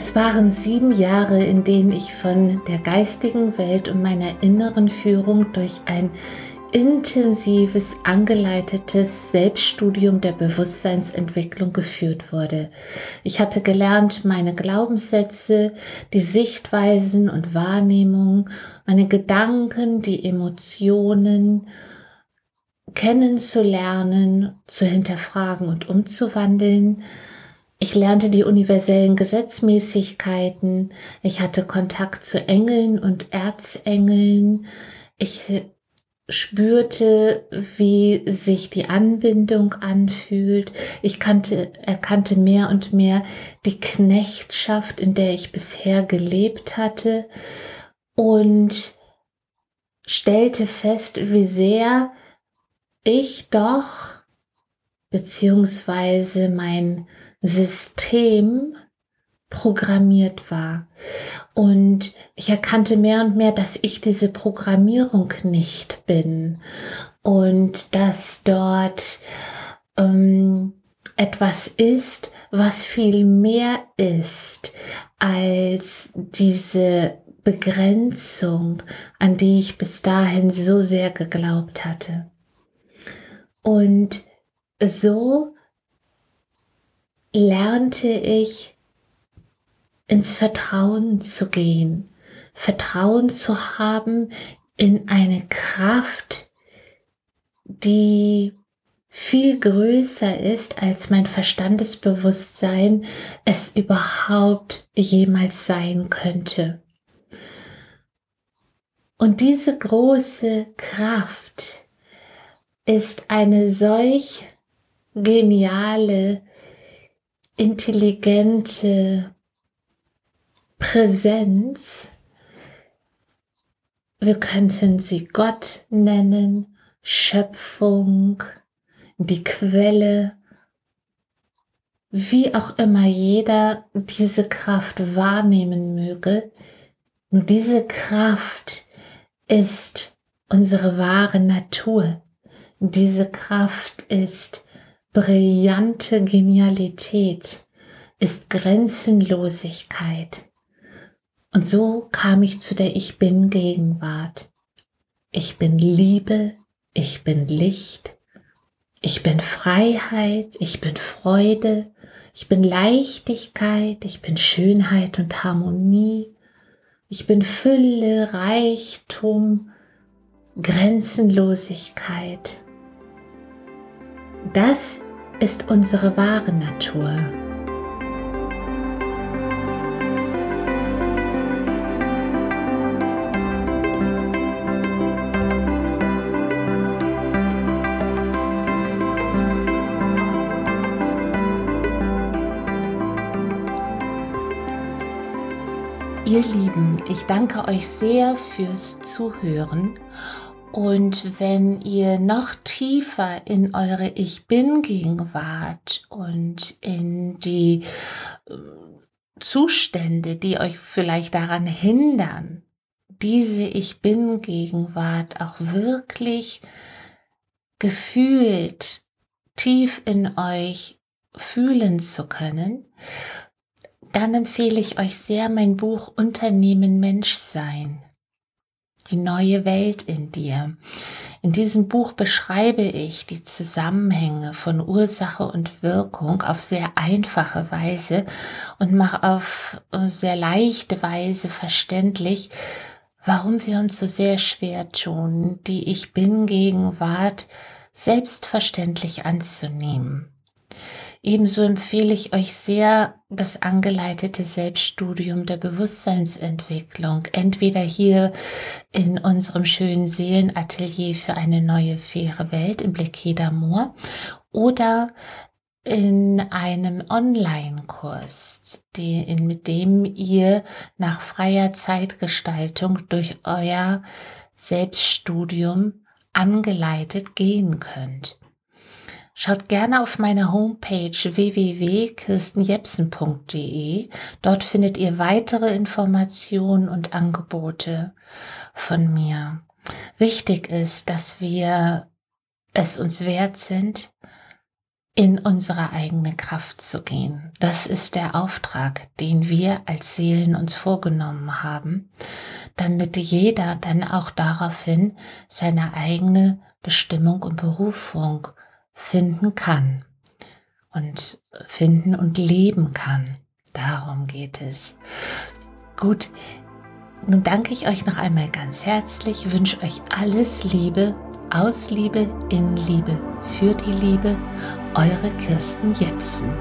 Es waren sieben Jahre, in denen ich von der geistigen Welt und meiner inneren Führung durch ein intensives, angeleitetes Selbststudium der Bewusstseinsentwicklung geführt wurde. Ich hatte gelernt, meine Glaubenssätze, die Sichtweisen und Wahrnehmungen, meine Gedanken, die Emotionen kennenzulernen, zu hinterfragen und umzuwandeln. Ich lernte die universellen Gesetzmäßigkeiten. Ich hatte Kontakt zu Engeln und Erzengeln. Ich spürte, wie sich die Anbindung anfühlt. Ich kannte, erkannte mehr und mehr die Knechtschaft, in der ich bisher gelebt hatte und stellte fest, wie sehr ich doch beziehungsweise mein System programmiert war. Und ich erkannte mehr und mehr, dass ich diese Programmierung nicht bin und dass dort ähm, etwas ist, was viel mehr ist als diese Begrenzung, an die ich bis dahin so sehr geglaubt hatte. Und so lernte ich ins Vertrauen zu gehen, Vertrauen zu haben in eine Kraft, die viel größer ist, als mein Verstandesbewusstsein es überhaupt jemals sein könnte. Und diese große Kraft ist eine solch geniale, intelligente, Präsenz. Wir könnten sie Gott nennen, Schöpfung, die Quelle, wie auch immer jeder diese Kraft wahrnehmen möge. Nur diese Kraft ist unsere wahre Natur. Diese Kraft ist brillante Genialität, ist Grenzenlosigkeit, und so kam ich zu der Ich bin Gegenwart. Ich bin Liebe, ich bin Licht, ich bin Freiheit, ich bin Freude, ich bin Leichtigkeit, ich bin Schönheit und Harmonie, ich bin Fülle, Reichtum, Grenzenlosigkeit. Das ist unsere wahre Natur. Ihr Lieben, ich danke euch sehr fürs Zuhören. Und wenn ihr noch tiefer in eure Ich bin Gegenwart und in die äh, Zustände, die euch vielleicht daran hindern, diese Ich bin Gegenwart auch wirklich gefühlt tief in euch fühlen zu können, dann empfehle ich euch sehr mein Buch Unternehmen Menschsein. Die neue Welt in dir. In diesem Buch beschreibe ich die Zusammenhänge von Ursache und Wirkung auf sehr einfache Weise und mache auf sehr leichte Weise verständlich, warum wir uns so sehr schwer tun, die Ich bin Gegenwart selbstverständlich anzunehmen. Ebenso empfehle ich euch sehr das angeleitete Selbststudium der Bewusstseinsentwicklung, entweder hier in unserem schönen Seelenatelier für eine neue faire Welt im Blekeda Moor oder in einem Online-Kurs, mit dem ihr nach freier Zeitgestaltung durch euer Selbststudium angeleitet gehen könnt. Schaut gerne auf meiner Homepage www.kirstenjepsen.de. Dort findet ihr weitere Informationen und Angebote von mir. Wichtig ist, dass wir es uns wert sind, in unsere eigene Kraft zu gehen. Das ist der Auftrag, den wir als Seelen uns vorgenommen haben, damit jeder dann auch daraufhin seine eigene Bestimmung und Berufung finden kann und finden und leben kann. Darum geht es. Gut, nun danke ich euch noch einmal ganz herzlich, wünsche euch alles Liebe aus Liebe, in Liebe, für die Liebe, eure Kirsten Jepsen.